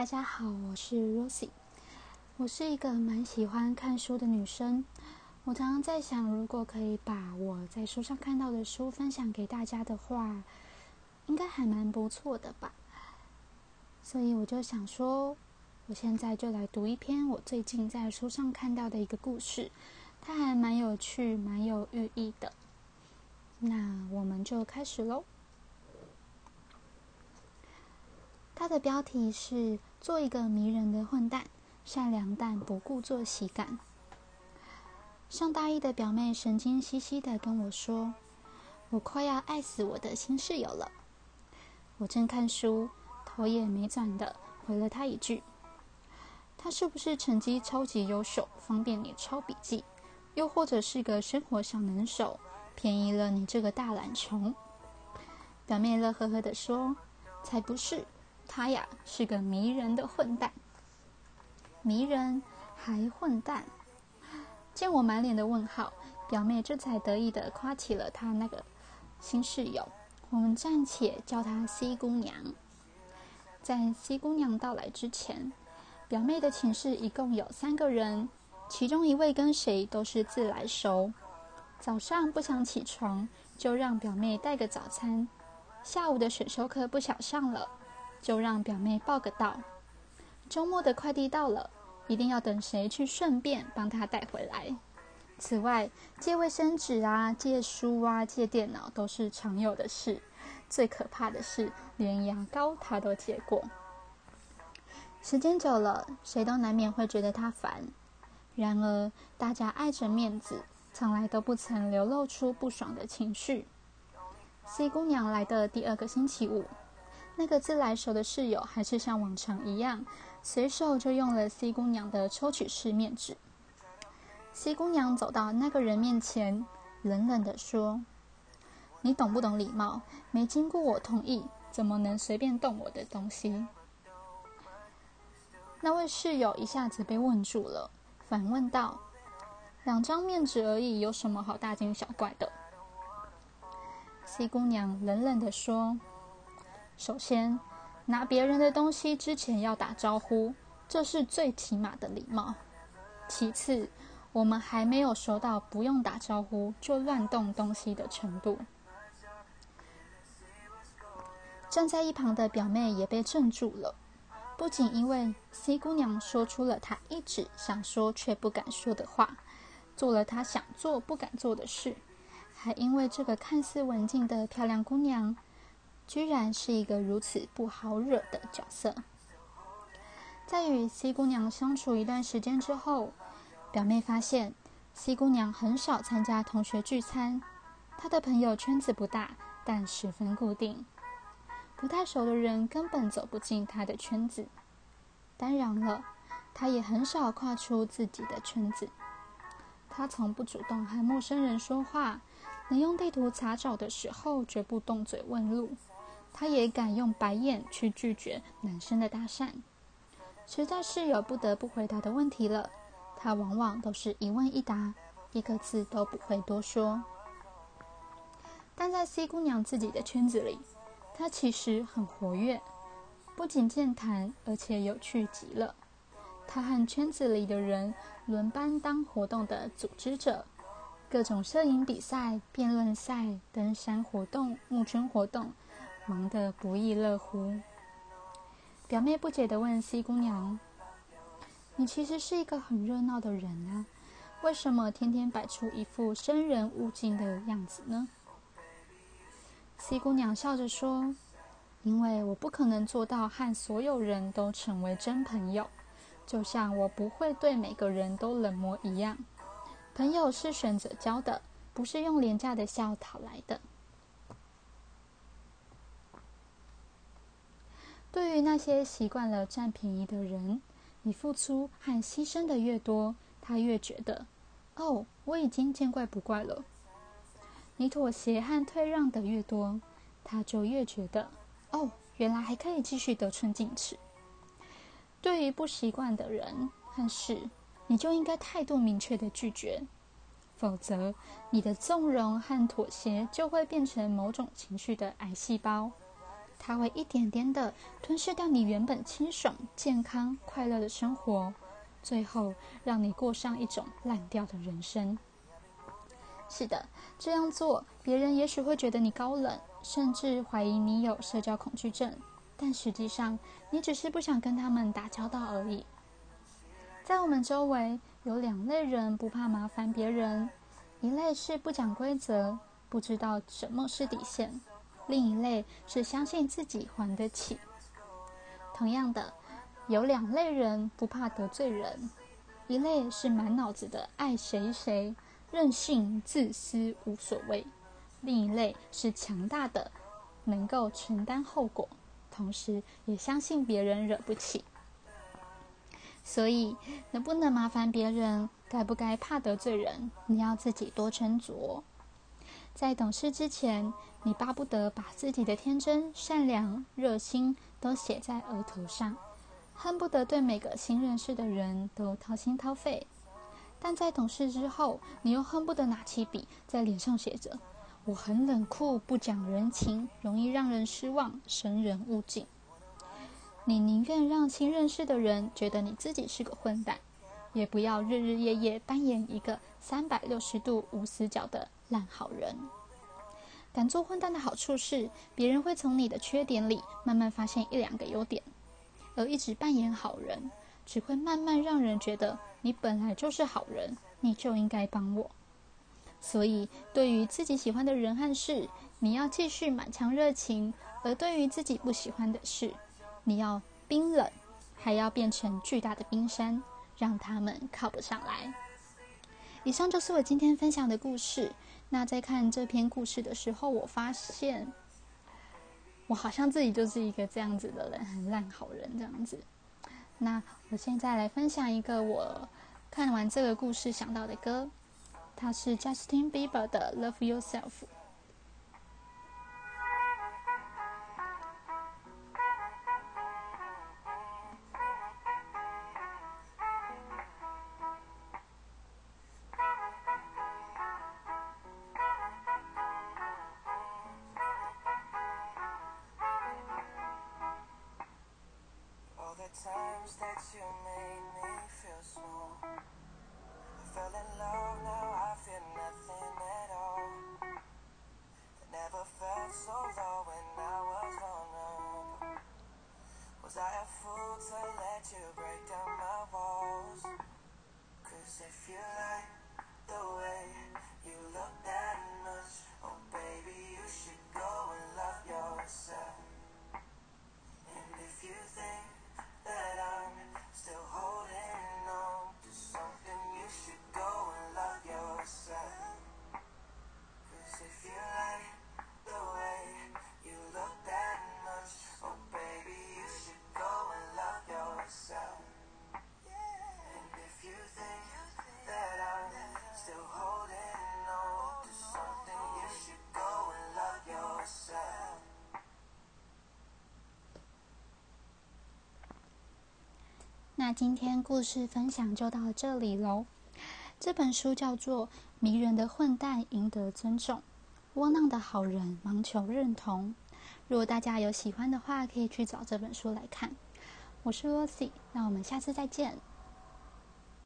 大家好，我是 Rosie。我是一个蛮喜欢看书的女生。我常常在想，如果可以把我在书上看到的书分享给大家的话，应该还蛮不错的吧。所以我就想说，我现在就来读一篇我最近在书上看到的一个故事，它还蛮有趣、蛮有寓意的。那我们就开始喽。它的标题是“做一个迷人的混蛋，善良但不故作喜感”。上大一的表妹神经兮兮的跟我说：“我快要爱死我的新室友了。”我正看书，头也没转的回了她一句：“他是不是成绩超级优秀，方便你抄笔记？又或者是个生活小能手，便宜了你这个大懒虫？”表妹乐呵呵的说：“才不是。”他呀是个迷人的混蛋，迷人还混蛋。见我满脸的问号，表妹这才得意的夸起了她那个新室友。我们暂且叫她 C 姑娘。在 C 姑娘到来之前，表妹的寝室一共有三个人，其中一位跟谁都是自来熟。早上不想起床，就让表妹带个早餐；下午的选修课不想上了。就让表妹报个到。周末的快递到了，一定要等谁去顺便帮他带回来。此外，借卫生纸啊、借书啊、借电脑都是常有的事。最可怕的是，连牙膏他都借过。时间久了，谁都难免会觉得他烦。然而，大家爱着面子，从来都不曾流露出不爽的情绪。C 姑娘来的第二个星期五。那个自来熟的室友还是像往常一样，随手就用了 C 姑娘的抽取式面纸。C 姑娘走到那个人面前，冷冷地说：“你懂不懂礼貌？没经过我同意，怎么能随便动我的东西？”那位室友一下子被问住了，反问道：“两张面纸而已，有什么好大惊小怪的？”C 姑娘冷冷地说。首先，拿别人的东西之前要打招呼，这是最起码的礼貌。其次，我们还没有熟到不用打招呼就乱动东西的程度。站在一旁的表妹也被镇住了，不仅因为 C 姑娘说出了她一直想说却不敢说的话，做了她想做不敢做的事，还因为这个看似文静的漂亮姑娘。居然是一个如此不好惹的角色。在与 C 姑娘相处一段时间之后，表妹发现 C 姑娘很少参加同学聚餐，她的朋友圈子不大，但十分固定，不太熟的人根本走不进她的圈子。当然了，她也很少跨出自己的圈子。她从不主动和陌生人说话，能用地图查找的时候，绝不动嘴问路。他也敢用白眼去拒绝男生的搭讪，实在是有不得不回答的问题了。他往往都是一问一答，一个字都不会多说。但在 C 姑娘自己的圈子里，她其实很活跃，不仅健谈，而且有趣极了。她和圈子里的人轮班当活动的组织者，各种摄影比赛、辩论赛、登山活动、募捐活动。忙得不亦乐乎。表妹不解地问 C 姑娘：“你其实是一个很热闹的人啊，为什么天天摆出一副生人勿近的样子呢？”C 姑娘笑着说：“因为我不可能做到和所有人都成为真朋友，就像我不会对每个人都冷漠一样。朋友是选择交的，不是用廉价的笑讨来的。”对于那些习惯了占便宜的人，你付出和牺牲的越多，他越觉得，哦，我已经见怪不怪了。你妥协和退让的越多，他就越觉得，哦，原来还可以继续得寸进尺。对于不习惯的人和事，你就应该态度明确的拒绝，否则你的纵容和妥协就会变成某种情绪的癌细胞。它会一点点的吞噬掉你原本清爽、健康、快乐的生活，最后让你过上一种烂掉的人生。是的，这样做，别人也许会觉得你高冷，甚至怀疑你有社交恐惧症，但实际上，你只是不想跟他们打交道而已。在我们周围，有两类人不怕麻烦别人，一类是不讲规则，不知道什么是底线；另一类是相信自己还得起。同样的，有两类人不怕得罪人，一类是满脑子的爱谁谁。任性、自私、无所谓；另一类是强大的，能够承担后果，同时也相信别人惹不起。所以，能不能麻烦别人，该不该怕得罪人，你要自己多斟酌。在懂事之前，你巴不得把自己的天真、善良、热心都写在额头上，恨不得对每个新认识的人都掏心掏肺。但在懂事之后，你又恨不得拿起笔在脸上写着：“我很冷酷，不讲人情，容易让人失望，生人勿近。”你宁愿让新认识的人觉得你自己是个混蛋，也不要日日夜夜扮演一个三百六十度无死角的烂好人。敢做混蛋的好处是，别人会从你的缺点里慢慢发现一两个优点，而一直扮演好人，只会慢慢让人觉得。你本来就是好人，你就应该帮我。所以，对于自己喜欢的人和事，你要继续满腔热情；而对于自己不喜欢的事，你要冰冷，还要变成巨大的冰山，让他们靠不上来。以上就是我今天分享的故事。那在看这篇故事的时候，我发现我好像自己就是一个这样子的人，很烂好人这样子。那我现在来分享一个我看完这个故事想到的歌，它是 Justin Bieber 的《Love Yourself》。now I feel nothing at all. I never felt so low when I was vulnerable. Was I a fool to let you break down my walls? Cause if you like the way 那今天故事分享就到这里喽。这本书叫做《迷人的混蛋赢得尊重，窝囊的好人盲求认同》。如果大家有喜欢的话，可以去找这本书来看。我是 Lucy，那我们下次再见。